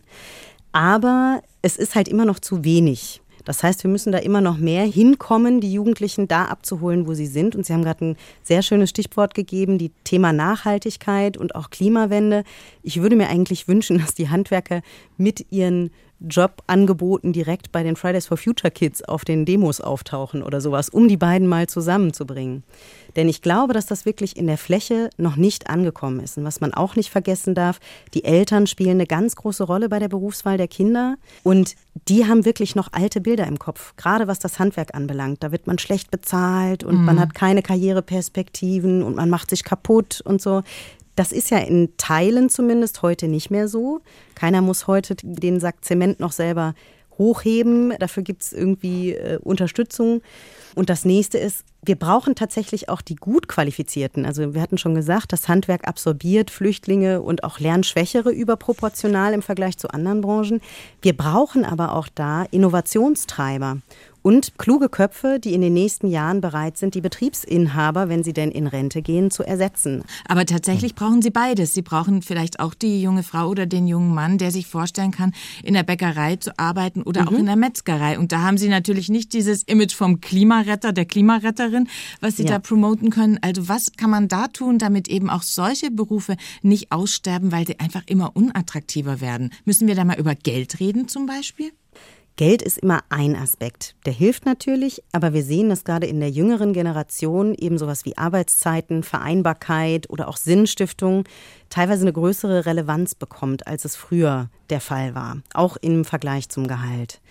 Aber es ist halt immer noch zu wenig. Das heißt, wir müssen da immer noch mehr hinkommen, die Jugendlichen da abzuholen, wo sie sind. Und Sie haben gerade ein sehr schönes Stichwort gegeben, die Thema Nachhaltigkeit und auch Klimawende. Ich würde mir eigentlich wünschen, dass die Handwerker mit ihren Jobangeboten direkt bei den Fridays for Future Kids auf den Demos auftauchen oder sowas, um die beiden mal zusammenzubringen. Denn ich glaube, dass das wirklich in der Fläche noch nicht angekommen ist. Und was man auch nicht vergessen darf, die Eltern spielen eine ganz große Rolle bei der Berufswahl der Kinder. Und die haben wirklich noch alte Bilder im Kopf, gerade was das Handwerk anbelangt. Da wird man schlecht bezahlt und mhm. man hat keine Karriereperspektiven und man macht sich kaputt und so. Das ist ja in Teilen zumindest heute nicht mehr so. Keiner muss heute den Sack Zement noch selber hochheben. Dafür gibt es irgendwie äh, Unterstützung. Und das nächste ist, wir brauchen tatsächlich auch die gut qualifizierten. Also wir hatten schon gesagt, das Handwerk absorbiert Flüchtlinge und auch Lernschwächere überproportional im Vergleich zu anderen Branchen. Wir brauchen aber auch da Innovationstreiber und kluge Köpfe, die in den nächsten Jahren bereit sind, die Betriebsinhaber, wenn sie denn in Rente gehen, zu ersetzen. Aber tatsächlich brauchen sie beides. Sie brauchen vielleicht auch die junge Frau oder den jungen Mann, der sich vorstellen kann, in der Bäckerei zu arbeiten oder mhm. auch in der Metzgerei. Und da haben sie natürlich nicht dieses Image vom Klimaretter, der Klimaretterin, was sie ja. da promoten können. Also was kann man da tun, damit eben auch solche Berufe nicht aussterben, weil sie einfach immer unattraktiver werden? Müssen wir da mal über Geld reden zum Beispiel? Geld ist immer ein Aspekt. Der hilft natürlich, aber wir sehen, dass gerade in der jüngeren Generation eben sowas wie Arbeitszeiten, Vereinbarkeit oder auch Sinnstiftung teilweise eine größere Relevanz bekommt, als es früher der Fall war, auch im Vergleich zum Gehalt.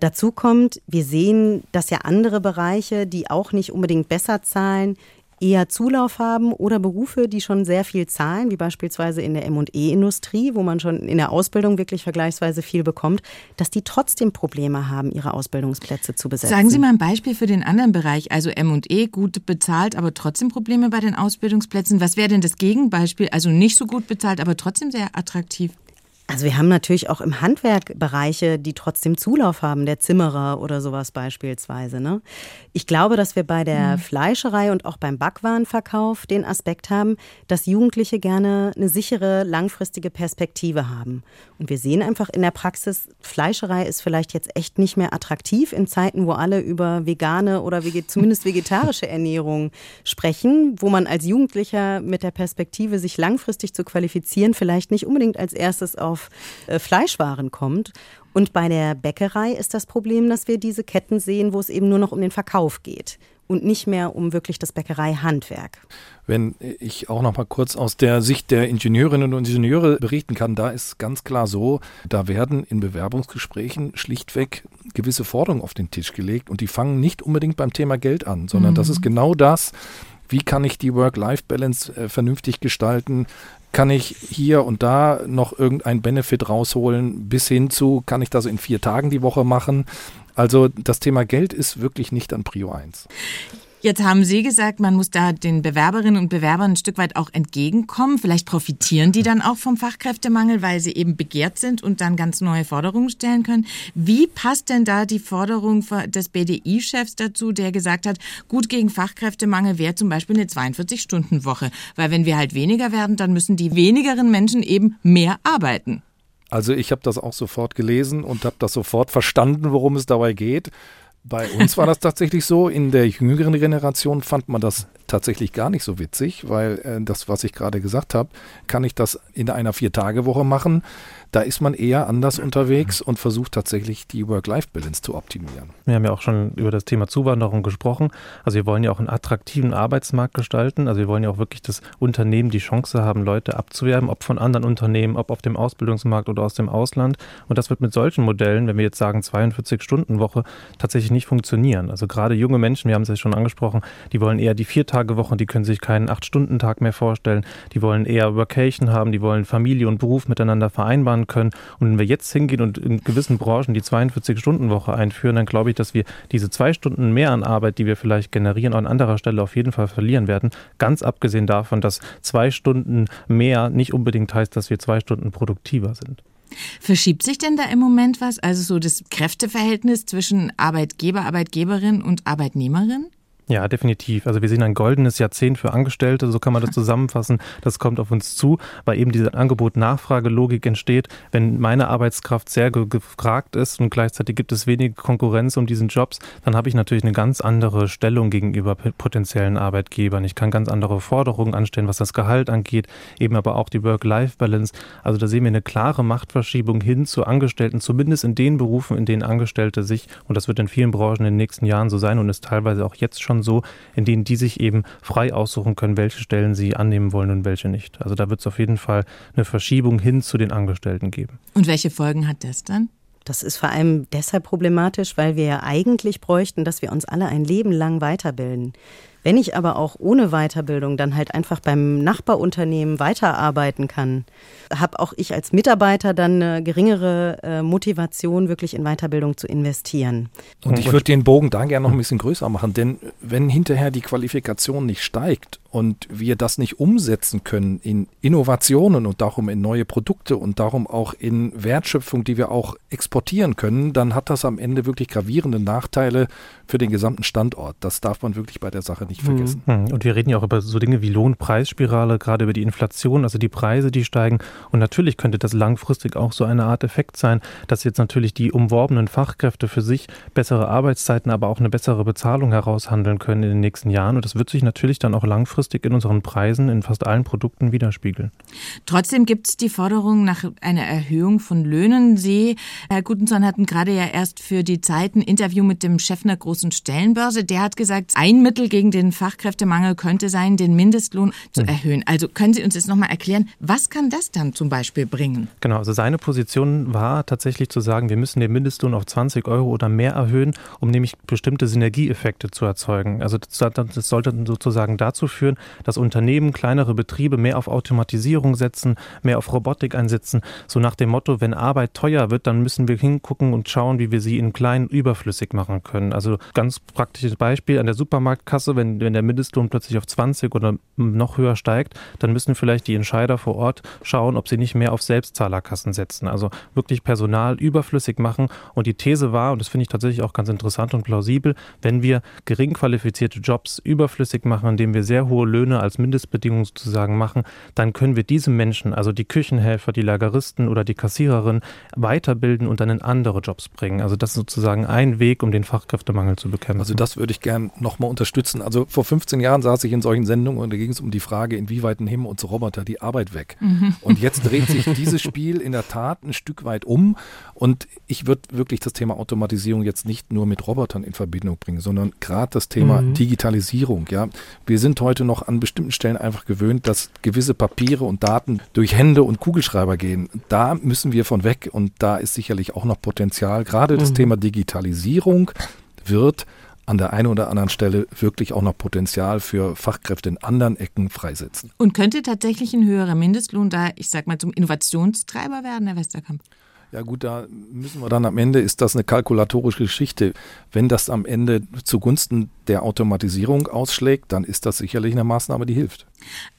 Dazu kommt, wir sehen, dass ja andere Bereiche, die auch nicht unbedingt besser zahlen, eher Zulauf haben oder Berufe, die schon sehr viel zahlen, wie beispielsweise in der M&E-Industrie, wo man schon in der Ausbildung wirklich vergleichsweise viel bekommt, dass die trotzdem Probleme haben, ihre Ausbildungsplätze zu besetzen. Sagen Sie mal ein Beispiel für den anderen Bereich, also M&E gut bezahlt, aber trotzdem Probleme bei den Ausbildungsplätzen. Was wäre denn das Gegenbeispiel? Also nicht so gut bezahlt, aber trotzdem sehr attraktiv. Also wir haben natürlich auch im Handwerk Bereiche, die trotzdem Zulauf haben, der Zimmerer oder sowas beispielsweise. Ne? Ich glaube, dass wir bei der mhm. Fleischerei und auch beim Backwarenverkauf den Aspekt haben, dass Jugendliche gerne eine sichere, langfristige Perspektive haben. Und wir sehen einfach in der Praxis, Fleischerei ist vielleicht jetzt echt nicht mehr attraktiv in Zeiten, wo alle über vegane oder zumindest vegetarische Ernährung sprechen, wo man als Jugendlicher mit der Perspektive, sich langfristig zu qualifizieren, vielleicht nicht unbedingt als erstes auf auf äh, Fleischwaren kommt. Und bei der Bäckerei ist das Problem, dass wir diese Ketten sehen, wo es eben nur noch um den Verkauf geht und nicht mehr um wirklich das Bäckereihandwerk. Wenn ich auch noch mal kurz aus der Sicht der Ingenieurinnen und Ingenieure berichten kann, da ist ganz klar so, da werden in Bewerbungsgesprächen schlichtweg gewisse Forderungen auf den Tisch gelegt und die fangen nicht unbedingt beim Thema Geld an, sondern mhm. das ist genau das, wie kann ich die Work-Life-Balance äh, vernünftig gestalten, kann ich hier und da noch irgendein Benefit rausholen, bis hin zu, kann ich das in vier Tagen die Woche machen. Also das Thema Geld ist wirklich nicht an Prio 1. Jetzt haben Sie gesagt, man muss da den Bewerberinnen und Bewerbern ein Stück weit auch entgegenkommen. Vielleicht profitieren die dann auch vom Fachkräftemangel, weil sie eben begehrt sind und dann ganz neue Forderungen stellen können. Wie passt denn da die Forderung des BDI-Chefs dazu, der gesagt hat, gut gegen Fachkräftemangel wäre zum Beispiel eine 42-Stunden-Woche? Weil wenn wir halt weniger werden, dann müssen die wenigeren Menschen eben mehr arbeiten. Also ich habe das auch sofort gelesen und habe das sofort verstanden, worum es dabei geht. Bei uns war das tatsächlich so. In der jüngeren Generation fand man das tatsächlich gar nicht so witzig, weil äh, das, was ich gerade gesagt habe, kann ich das in einer Vier-Tage-Woche machen. Da ist man eher anders unterwegs und versucht tatsächlich die Work-Life-Balance zu optimieren. Wir haben ja auch schon über das Thema Zuwanderung gesprochen. Also wir wollen ja auch einen attraktiven Arbeitsmarkt gestalten. Also wir wollen ja auch wirklich, dass Unternehmen die Chance haben, Leute abzuwerben, ob von anderen Unternehmen, ob auf dem Ausbildungsmarkt oder aus dem Ausland. Und das wird mit solchen Modellen, wenn wir jetzt sagen 42-Stunden-Woche, tatsächlich nicht funktionieren. Also gerade junge Menschen, wir haben es ja schon angesprochen, die wollen eher die Vier-Tage-Woche, die können sich keinen Acht-Stunden-Tag mehr vorstellen. Die wollen eher Workation haben, die wollen Familie und Beruf miteinander vereinbaren fahren können. Und wenn wir jetzt hingehen und in gewissen Branchen die 42-Stunden-Woche einführen, dann glaube ich, dass wir diese zwei Stunden mehr an Arbeit, die wir vielleicht generieren, an anderer Stelle auf jeden Fall verlieren werden. Ganz abgesehen davon, dass zwei Stunden mehr nicht unbedingt heißt, dass wir zwei Stunden produktiver sind. Verschiebt sich denn da im Moment was? Also so das Kräfteverhältnis zwischen Arbeitgeber, Arbeitgeberin und Arbeitnehmerin? Ja, definitiv. Also wir sehen ein goldenes Jahrzehnt für Angestellte, so kann man das zusammenfassen. Das kommt auf uns zu, weil eben diese Angebot-Nachfrage-Logik entsteht. Wenn meine Arbeitskraft sehr gefragt ist und gleichzeitig gibt es wenig Konkurrenz um diesen Jobs, dann habe ich natürlich eine ganz andere Stellung gegenüber potenziellen Arbeitgebern. Ich kann ganz andere Forderungen anstellen, was das Gehalt angeht, eben aber auch die Work-Life-Balance. Also da sehen wir eine klare Machtverschiebung hin zu Angestellten, zumindest in den Berufen, in denen Angestellte sich, und das wird in vielen Branchen in den nächsten Jahren so sein und ist teilweise auch jetzt schon schon so, in denen die sich eben frei aussuchen können, welche Stellen sie annehmen wollen und welche nicht. Also da wird es auf jeden Fall eine Verschiebung hin zu den Angestellten geben. Und welche Folgen hat das dann? Das ist vor allem deshalb problematisch, weil wir ja eigentlich bräuchten, dass wir uns alle ein Leben lang weiterbilden. Wenn ich aber auch ohne Weiterbildung dann halt einfach beim Nachbarunternehmen weiterarbeiten kann, habe auch ich als Mitarbeiter dann eine geringere äh, Motivation, wirklich in Weiterbildung zu investieren. Und ich würde den Bogen da gerne noch ein bisschen größer machen, denn wenn hinterher die Qualifikation nicht steigt und wir das nicht umsetzen können in Innovationen und darum in neue Produkte und darum auch in Wertschöpfung, die wir auch exportieren können, dann hat das am Ende wirklich gravierende Nachteile für den gesamten Standort. Das darf man wirklich bei der Sache nicht vergessen. Hm. Und wir reden ja auch über so Dinge wie Lohnpreisspirale, gerade über die Inflation, also die Preise, die steigen. Und natürlich könnte das langfristig auch so eine Art Effekt sein, dass jetzt natürlich die umworbenen Fachkräfte für sich bessere Arbeitszeiten, aber auch eine bessere Bezahlung heraushandeln können in den nächsten Jahren. Und das wird sich natürlich dann auch langfristig in unseren Preisen in fast allen Produkten widerspiegeln. Trotzdem gibt es die Forderung nach einer Erhöhung von Löhnen. Sie, Herr Gutensson, hatten gerade ja erst für die Zeit ein Interview mit dem Chef einer großen Stellenbörse. Der hat gesagt, ein Mittel gegen den Fachkräftemangel könnte sein, den Mindestlohn zu hm. erhöhen. Also können Sie uns jetzt nochmal erklären, was kann das dann zum Beispiel bringen? Genau, also seine Position war tatsächlich zu sagen, wir müssen den Mindestlohn auf 20 Euro oder mehr erhöhen, um nämlich bestimmte Synergieeffekte zu erzeugen. Also das, das sollte sozusagen dazu führen, dass Unternehmen, kleinere Betriebe mehr auf Automatisierung setzen, mehr auf Robotik einsetzen. So nach dem Motto, wenn Arbeit teuer wird, dann müssen wir hingucken und schauen, wie wir sie in kleinen überflüssig machen können. Also ganz praktisches Beispiel an der Supermarktkasse, wenn, wenn der Mindestlohn plötzlich auf 20 oder noch höher steigt, dann müssen vielleicht die Entscheider vor Ort schauen, ob sie nicht mehr auf Selbstzahlerkassen setzen. Also wirklich Personal überflüssig machen. Und die These war, und das finde ich tatsächlich auch ganz interessant und plausibel, wenn wir gering qualifizierte Jobs überflüssig machen, indem wir sehr hohe Löhne als Mindestbedingung sozusagen machen, dann können wir diese Menschen, also die Küchenhelfer, die Lageristen oder die Kassiererin, weiterbilden und dann in andere Jobs bringen. Also das ist sozusagen ein Weg, um den Fachkräftemangel zu bekämpfen. Also das würde ich gerne nochmal unterstützen. Also vor 15 Jahren saß ich in solchen Sendungen und da ging es um die Frage, inwieweit nehmen uns Roboter die Arbeit weg. Mhm. Und jetzt dreht sich dieses Spiel in der Tat ein Stück weit um. Und ich würde wirklich das Thema Automatisierung jetzt nicht nur mit Robotern in Verbindung bringen, sondern gerade das Thema mhm. Digitalisierung. Ja, wir sind heute noch an bestimmten Stellen einfach gewöhnt, dass gewisse Papiere und Daten durch Hände und Kugelschreiber gehen. Da müssen wir von weg und da ist sicherlich auch noch Potenzial. Gerade das mhm. Thema Digitalisierung wird an der einen oder anderen Stelle wirklich auch noch Potenzial für Fachkräfte in anderen Ecken freisetzen. Und könnte tatsächlich ein höherer Mindestlohn da, ich sag mal, zum Innovationstreiber werden, Herr Westerkamp? Ja gut, da müssen wir dann am Ende, ist das eine kalkulatorische Geschichte. Wenn das am Ende zugunsten der Automatisierung ausschlägt, dann ist das sicherlich eine Maßnahme, die hilft.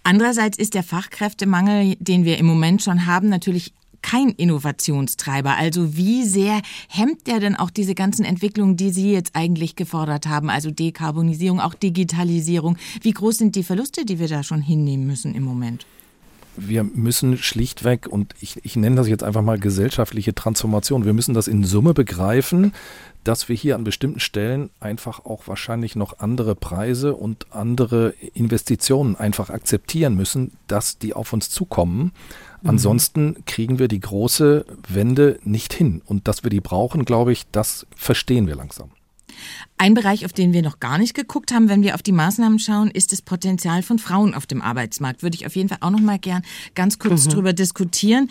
Andererseits ist der Fachkräftemangel, den wir im Moment schon haben, natürlich kein Innovationstreiber. Also wie sehr hemmt der denn auch diese ganzen Entwicklungen, die Sie jetzt eigentlich gefordert haben, also Dekarbonisierung, auch Digitalisierung? Wie groß sind die Verluste, die wir da schon hinnehmen müssen im Moment? wir müssen schlichtweg, und ich, ich nenne das jetzt einfach mal gesellschaftliche Transformation, wir müssen das in Summe begreifen, dass wir hier an bestimmten Stellen einfach auch wahrscheinlich noch andere Preise und andere Investitionen einfach akzeptieren müssen, dass die auf uns zukommen. Mhm. Ansonsten kriegen wir die große Wende nicht hin. Und dass wir die brauchen, glaube ich, das verstehen wir langsam. Ein Bereich, auf den wir noch gar nicht geguckt haben, wenn wir auf die Maßnahmen schauen, ist das Potenzial von Frauen auf dem Arbeitsmarkt. Würde ich auf jeden Fall auch noch mal gern ganz kurz mhm. drüber diskutieren.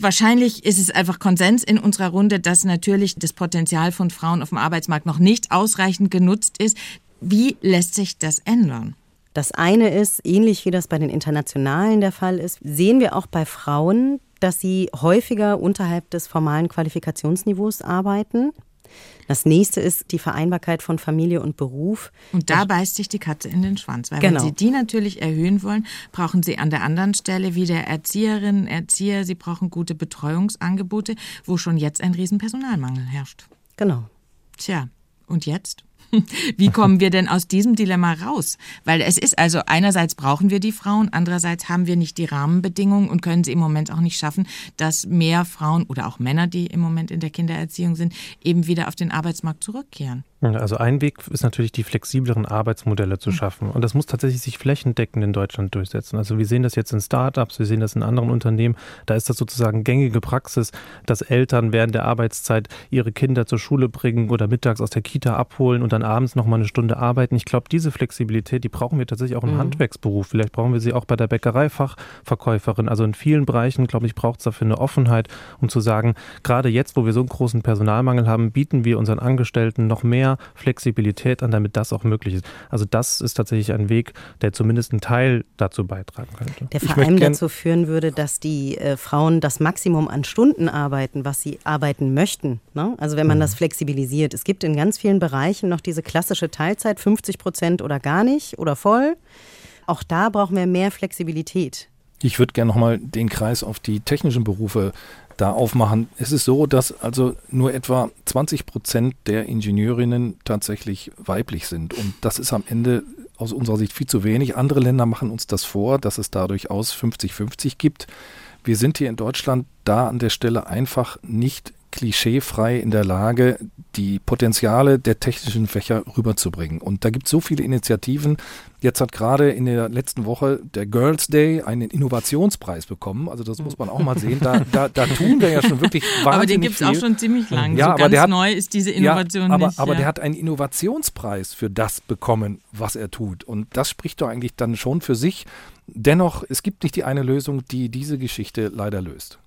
Wahrscheinlich ist es einfach Konsens in unserer Runde, dass natürlich das Potenzial von Frauen auf dem Arbeitsmarkt noch nicht ausreichend genutzt ist. Wie lässt sich das ändern? Das eine ist, ähnlich wie das bei den Internationalen der Fall ist, sehen wir auch bei Frauen, dass sie häufiger unterhalb des formalen Qualifikationsniveaus arbeiten. Das nächste ist die Vereinbarkeit von Familie und Beruf. Und da beißt sich die Katze in den Schwanz, weil genau. wenn Sie die natürlich erhöhen wollen, brauchen Sie an der anderen Stelle wieder Erzieherinnen, Erzieher, Sie brauchen gute Betreuungsangebote, wo schon jetzt ein Riesenpersonalmangel herrscht. Genau. Tja, und jetzt? Wie kommen wir denn aus diesem Dilemma raus? Weil es ist also einerseits brauchen wir die Frauen, andererseits haben wir nicht die Rahmenbedingungen und können sie im Moment auch nicht schaffen, dass mehr Frauen oder auch Männer, die im Moment in der Kindererziehung sind, eben wieder auf den Arbeitsmarkt zurückkehren. Also ein Weg ist natürlich, die flexibleren Arbeitsmodelle zu hm. schaffen. Und das muss tatsächlich sich flächendeckend in Deutschland durchsetzen. Also wir sehen das jetzt in Startups, wir sehen das in anderen Unternehmen. Da ist das sozusagen gängige Praxis, dass Eltern während der Arbeitszeit ihre Kinder zur Schule bringen oder mittags aus der Kita abholen und dann abends noch mal eine Stunde arbeiten. Ich glaube, diese Flexibilität, die brauchen wir tatsächlich auch im mhm. Handwerksberuf. Vielleicht brauchen wir sie auch bei der Bäckereifachverkäuferin. Also in vielen Bereichen, glaube ich, braucht es dafür eine Offenheit, um zu sagen, gerade jetzt, wo wir so einen großen Personalmangel haben, bieten wir unseren Angestellten noch mehr mehr Flexibilität an, damit das auch möglich ist. Also das ist tatsächlich ein Weg, der zumindest einen Teil dazu beitragen könnte. Der vor allem dazu führen würde, dass die äh, Frauen das Maximum an Stunden arbeiten, was sie arbeiten möchten. Ne? Also wenn man mhm. das flexibilisiert. Es gibt in ganz vielen Bereichen noch diese klassische Teilzeit, 50 Prozent oder gar nicht oder voll. Auch da brauchen wir mehr Flexibilität. Ich würde gerne nochmal den Kreis auf die technischen Berufe da aufmachen. Es ist so, dass also nur etwa 20 Prozent der Ingenieurinnen tatsächlich weiblich sind. Und das ist am Ende aus unserer Sicht viel zu wenig. Andere Länder machen uns das vor, dass es da durchaus 50-50 gibt. Wir sind hier in Deutschland da an der Stelle einfach nicht klischeefrei in der Lage, die Potenziale der technischen Fächer rüberzubringen. Und da gibt es so viele Initiativen. Jetzt hat gerade in der letzten Woche der Girls Day einen Innovationspreis bekommen. Also das muss man auch mal sehen. Da, da, da tun wir ja schon wirklich wahnsinnig Aber den gibt es auch schon ziemlich lang. Ja, so aber ganz hat, neu ist diese Innovation ja, aber, nicht. Aber ja. der hat einen Innovationspreis für das bekommen, was er tut. Und das spricht doch eigentlich dann schon für sich. Dennoch, es gibt nicht die eine Lösung, die diese Geschichte leider löst.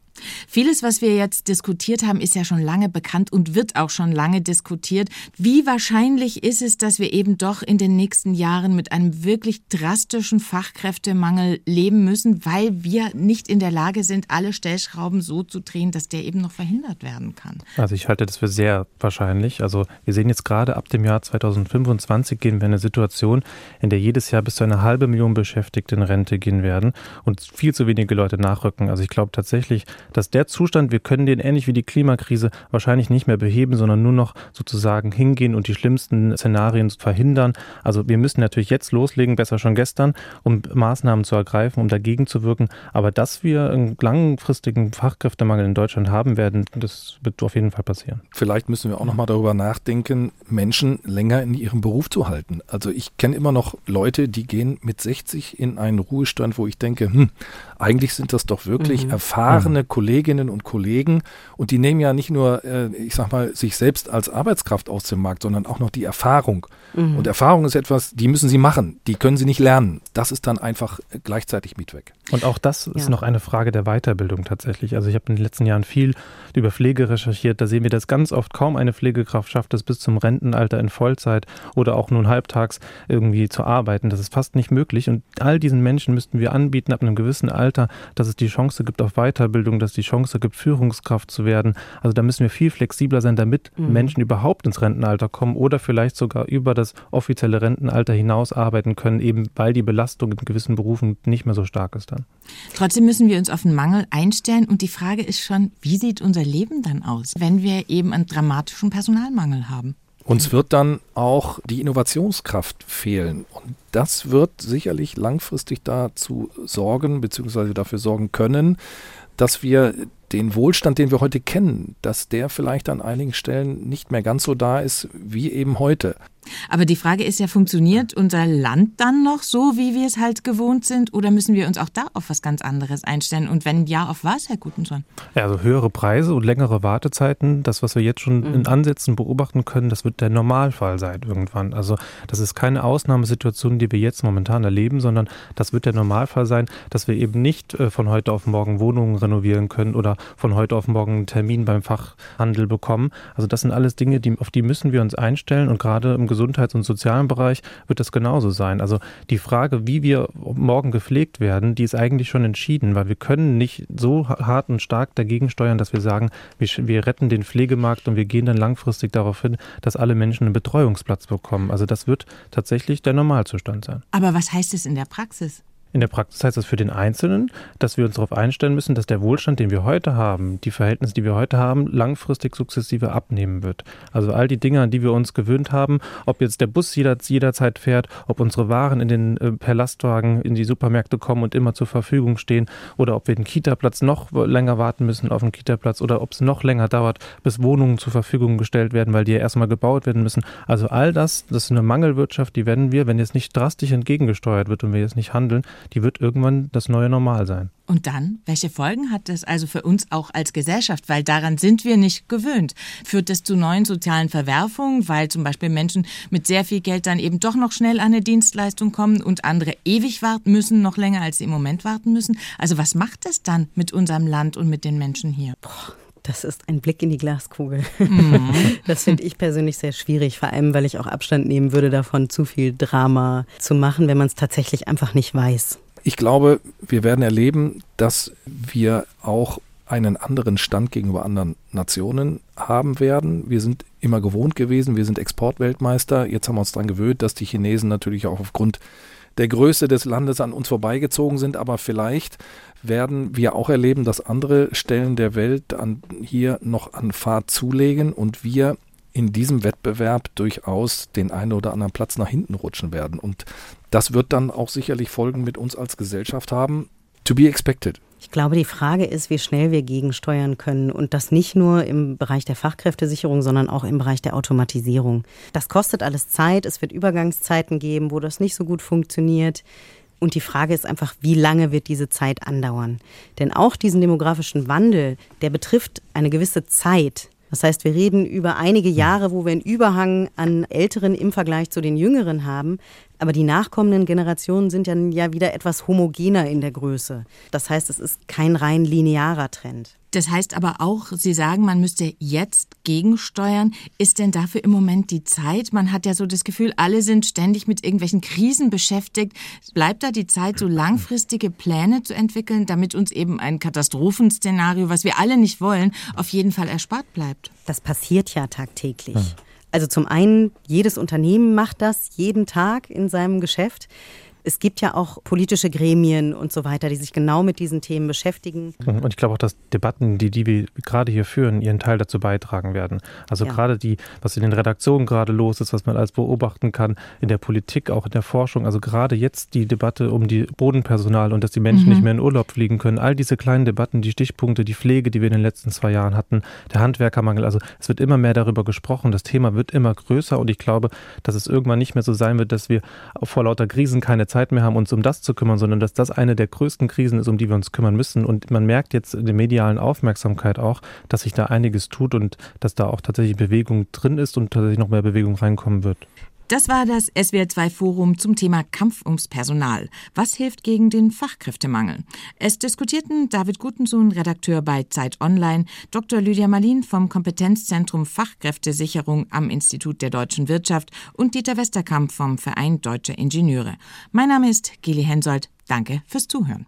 Vieles, was wir jetzt diskutiert haben, ist ja schon lange bekannt und wird auch schon lange diskutiert. Wie wahrscheinlich ist es, dass wir eben doch in den nächsten Jahren mit einem wirklich drastischen Fachkräftemangel leben müssen, weil wir nicht in der Lage sind, alle Stellschrauben so zu drehen, dass der eben noch verhindert werden kann? Also ich halte das für sehr wahrscheinlich. Also wir sehen jetzt gerade ab dem Jahr 2025 gehen wir in eine Situation, in der jedes Jahr bis zu einer halbe Million Beschäftigte in Rente gehen werden und viel zu wenige Leute nachrücken. Also ich glaube tatsächlich, dass der Zustand, wir können den ähnlich wie die Klimakrise wahrscheinlich nicht mehr beheben, sondern nur noch sozusagen hingehen und die schlimmsten Szenarien verhindern. Also wir müssen natürlich jetzt loslegen, besser schon gestern, um Maßnahmen zu ergreifen, um dagegen zu wirken. Aber dass wir einen langfristigen Fachkräftemangel in Deutschland haben werden, das wird auf jeden Fall passieren. Vielleicht müssen wir auch noch mal darüber nachdenken, Menschen länger in ihrem Beruf zu halten. Also ich kenne immer noch Leute, die gehen mit 60 in einen Ruhestand, wo ich denke, hm, eigentlich sind das doch wirklich mhm. erfahrene mhm. Kolleginnen und Kollegen und die nehmen ja nicht nur, äh, ich sag mal, sich selbst als Arbeitskraft aus dem Markt, sondern auch noch die Erfahrung. Mhm. Und Erfahrung ist etwas, die müssen sie machen, die können sie nicht lernen. Das ist dann einfach gleichzeitig mit weg. Und auch das ist ja. noch eine Frage der Weiterbildung tatsächlich. Also ich habe in den letzten Jahren viel über Pflege recherchiert. Da sehen wir das ganz oft. Kaum eine Pflegekraft schafft es bis zum Rentenalter in Vollzeit oder auch nun halbtags irgendwie zu arbeiten. Das ist fast nicht möglich. Und all diesen Menschen müssten wir anbieten ab einem gewissen Alter, dass es die Chance gibt auf Weiterbildung, dass es die Chance gibt, Führungskraft zu werden. Also da müssen wir viel flexibler sein, damit mhm. Menschen überhaupt ins Rentenalter kommen oder vielleicht sogar über das offizielle Rentenalter hinaus arbeiten können, eben weil die Belastung in gewissen Berufen nicht mehr so stark ist dann. Trotzdem müssen wir uns auf den Mangel einstellen und die Frage ist schon, wie sieht unser Leben dann aus, wenn wir eben einen dramatischen Personalmangel haben? Uns wird dann auch die Innovationskraft fehlen. Und das wird sicherlich langfristig dazu sorgen, beziehungsweise dafür sorgen können, dass wir den Wohlstand, den wir heute kennen, dass der vielleicht an einigen Stellen nicht mehr ganz so da ist wie eben heute. Aber die Frage ist ja, funktioniert unser Land dann noch so, wie wir es halt gewohnt sind? Oder müssen wir uns auch da auf was ganz anderes einstellen? Und wenn ja, auf was, Herr Gutensohn? Ja, also höhere Preise und längere Wartezeiten, das, was wir jetzt schon mhm. in Ansätzen beobachten können, das wird der Normalfall sein irgendwann. Also das ist keine Ausnahmesituation, die wir jetzt momentan erleben, sondern das wird der Normalfall sein, dass wir eben nicht äh, von heute auf morgen Wohnungen renovieren können oder von heute auf morgen einen Termin beim Fachhandel bekommen. Also das sind alles Dinge, die, auf die müssen wir uns einstellen und gerade im Gesundheits- und sozialen Bereich wird das genauso sein. Also die Frage, wie wir morgen gepflegt werden, die ist eigentlich schon entschieden, weil wir können nicht so hart und stark dagegen steuern, dass wir sagen, wir, wir retten den Pflegemarkt und wir gehen dann langfristig darauf hin, dass alle Menschen einen Betreuungsplatz bekommen. Also das wird tatsächlich der Normalzustand sein. Aber was heißt es in der Praxis? In der Praxis heißt das für den Einzelnen, dass wir uns darauf einstellen müssen, dass der Wohlstand, den wir heute haben, die Verhältnisse, die wir heute haben, langfristig sukzessive abnehmen wird. Also all die Dinge, an die wir uns gewöhnt haben, ob jetzt der Bus jederzeit fährt, ob unsere Waren in den, äh, per Lastwagen in die Supermärkte kommen und immer zur Verfügung stehen oder ob wir den Kita-Platz noch länger warten müssen auf den Kita-Platz oder ob es noch länger dauert, bis Wohnungen zur Verfügung gestellt werden, weil die ja erstmal gebaut werden müssen. Also all das, das ist eine Mangelwirtschaft, die werden wir, wenn jetzt nicht drastisch entgegengesteuert wird und wir jetzt nicht handeln, die wird irgendwann das neue Normal sein. Und dann, welche Folgen hat das also für uns auch als Gesellschaft? Weil daran sind wir nicht gewöhnt. Führt das zu neuen sozialen Verwerfungen, weil zum Beispiel Menschen mit sehr viel Geld dann eben doch noch schnell an eine Dienstleistung kommen und andere ewig warten müssen, noch länger als sie im Moment warten müssen? Also was macht das dann mit unserem Land und mit den Menschen hier? Boah. Das ist ein Blick in die Glaskugel. Mhm. Das finde ich persönlich sehr schwierig, vor allem weil ich auch Abstand nehmen würde davon, zu viel Drama zu machen, wenn man es tatsächlich einfach nicht weiß. Ich glaube, wir werden erleben, dass wir auch einen anderen Stand gegenüber anderen Nationen haben werden. Wir sind immer gewohnt gewesen, wir sind Exportweltmeister. Jetzt haben wir uns daran gewöhnt, dass die Chinesen natürlich auch aufgrund der Größe des Landes an uns vorbeigezogen sind, aber vielleicht werden wir auch erleben, dass andere Stellen der Welt an, hier noch an Fahrt zulegen und wir in diesem Wettbewerb durchaus den einen oder anderen Platz nach hinten rutschen werden. Und das wird dann auch sicherlich Folgen mit uns als Gesellschaft haben. To be expected. Ich glaube, die Frage ist, wie schnell wir gegensteuern können und das nicht nur im Bereich der Fachkräftesicherung, sondern auch im Bereich der Automatisierung. Das kostet alles Zeit, es wird Übergangszeiten geben, wo das nicht so gut funktioniert. Und die Frage ist einfach, wie lange wird diese Zeit andauern? Denn auch diesen demografischen Wandel, der betrifft eine gewisse Zeit. Das heißt, wir reden über einige Jahre, wo wir einen Überhang an Älteren im Vergleich zu den Jüngeren haben. Aber die nachkommenden Generationen sind dann ja wieder etwas homogener in der Größe. Das heißt, es ist kein rein linearer Trend. Das heißt aber auch, Sie sagen, man müsste jetzt gegensteuern. Ist denn dafür im Moment die Zeit? Man hat ja so das Gefühl, alle sind ständig mit irgendwelchen Krisen beschäftigt. Bleibt da die Zeit, so langfristige Pläne zu entwickeln, damit uns eben ein Katastrophenszenario, was wir alle nicht wollen, auf jeden Fall erspart bleibt? Das passiert ja tagtäglich. Also zum einen, jedes Unternehmen macht das jeden Tag in seinem Geschäft. Es gibt ja auch politische Gremien und so weiter, die sich genau mit diesen Themen beschäftigen. Und ich glaube auch, dass Debatten, die, die wir gerade hier führen, ihren Teil dazu beitragen werden. Also ja. gerade die, was in den Redaktionen gerade los ist, was man alles beobachten kann, in der Politik, auch in der Forschung. Also gerade jetzt die Debatte um die Bodenpersonal und dass die Menschen mhm. nicht mehr in Urlaub fliegen können. All diese kleinen Debatten, die Stichpunkte, die Pflege, die wir in den letzten zwei Jahren hatten, der Handwerkermangel. Also es wird immer mehr darüber gesprochen. Das Thema wird immer größer und ich glaube, dass es irgendwann nicht mehr so sein wird, dass wir vor lauter Krisen keine Zeit mehr haben, uns um das zu kümmern, sondern dass das eine der größten Krisen ist, um die wir uns kümmern müssen. Und man merkt jetzt in der medialen Aufmerksamkeit auch, dass sich da einiges tut und dass da auch tatsächlich Bewegung drin ist und tatsächlich noch mehr Bewegung reinkommen wird. Das war das SWR2 Forum zum Thema Kampf ums Personal. Was hilft gegen den Fachkräftemangel? Es diskutierten David Gutensohn, Redakteur bei Zeit Online, Dr. Lydia Malin vom Kompetenzzentrum Fachkräftesicherung am Institut der deutschen Wirtschaft und Dieter Westerkamp vom Verein Deutscher Ingenieure. Mein Name ist Geli Hensoldt. Danke fürs Zuhören.